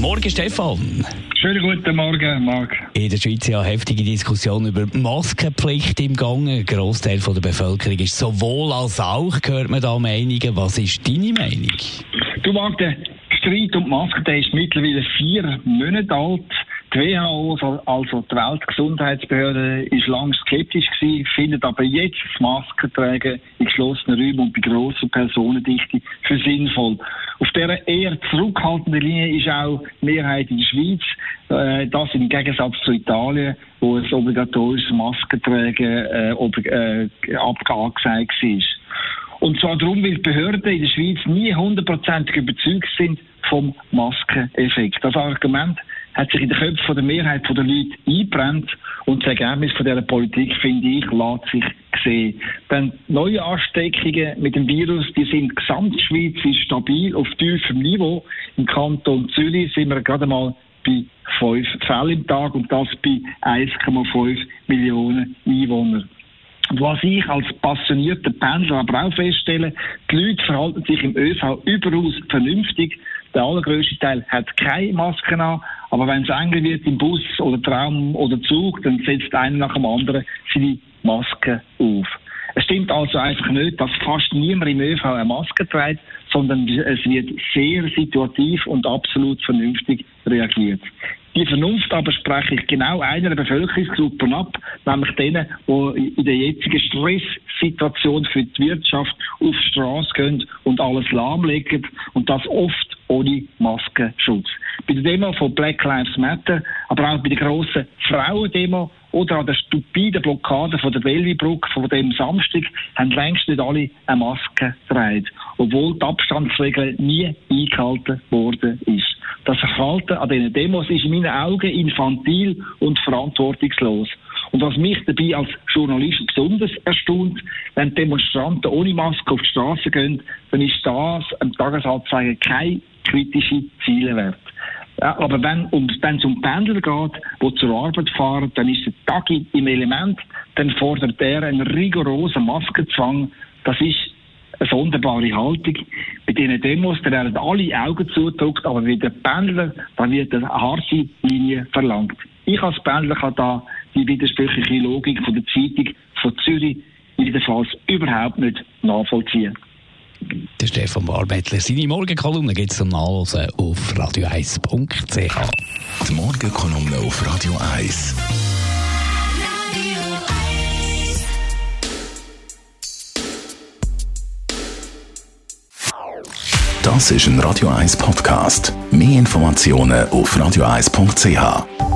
Morgen, Stefan. Schönen guten Morgen, Marc. In der Schweiz ja heftige Diskussion über Maskenpflicht im Gang. Ein Großteil der Bevölkerung ist sowohl als auch, hört man da Meinungen. Was ist deine Meinung? Du, Marc, der Streit um die Masken der ist mittlerweile vier Monate alt. Die WHO, also die Weltgesundheitsbehörde, ist lange skeptisch gewesen, findet aber jetzt das Maskentragen in geschlossenen Räumen und bei grosser Personendichte für sinnvoll. Auf dieser eher zurückhaltenden Linie ist auch die Mehrheit in der Schweiz. Äh, das im Gegensatz zu Italien, wo es obligatorisches Maskentragen äh, ob, äh, angesagt war. Und zwar darum, weil die Behörden in der Schweiz nie hundertprozentig überzeugt sind vom Maskeneffekt. Das Argument hat sich in den Köpfen der Mehrheit der Leute eingebrannt und das Ergebnis von dieser Politik, finde ich, lässt sich sehen. Denn neue Ansteckungen mit dem Virus, die sind gesamtschweizerisch stabil auf tiefem Niveau. Im Kanton Zürich sind wir gerade mal bei fünf Fällen im Tag und das bei 1,5 Millionen Einwohnern. Und was ich als passionierter Pendler aber auch feststelle, die Leute verhalten sich im ÖV überaus vernünftig. Der allergrößte Teil hat keine Masken an, aber wenn es enger wird im Bus oder Traum oder Zug, dann setzt einer nach dem anderen seine Maske auf. Es stimmt also einfach nicht, dass fast niemand im ÖV eine Maske trägt, sondern es wird sehr situativ und absolut vernünftig reagiert. Die Vernunft aber spreche ich genau einer Bevölkerungsgruppe ab, nämlich denen, die in der jetzigen Stresssituation für die Wirtschaft auf die Straße gehen und alles lahmlegen und das oft ohne Maskenschutz. Bei der Demo von Black Lives Matter, aber auch bei der grossen Frauendemo oder an der stupiden Blockade von der Bellevue-Brücke von dem Samstag haben längst nicht alle eine Maske getragen, obwohl die Abstandsregel nie eingehalten worden ist. Das Verhalten an diesen Demos ist in meinen Augen infantil und verantwortungslos. Und was mich dabei als Journalist besonders erstaunt, wenn Demonstranten ohne Maske auf die Straße gehen, dann ist das am Tagesanzeiger kein kritische Ziele wert. Ja, aber wenn um, es um Pendler geht, die zur Arbeit fahren, dann ist der Tag im Element, dann fordert er einen rigorosen Maskenzwang. Das ist eine sonderbare Haltung. Bei diesen Demos, da werden alle Augen zugedrückt, aber bei den Pendlern, da wird eine harte Linie verlangt. Ich als Pendler kann da die widersprüchliche Logik von der Zeitung von Zürich jedenfalls überhaupt nicht nachvollziehen. Der Stefan Warbettler. Seine Morgenkolumne gibt es zum Nachlesen auf radio1.ch. Die Morgenkolumne auf Radio 1. Das ist ein Radio 1 Podcast. Mehr Informationen auf radio1.ch.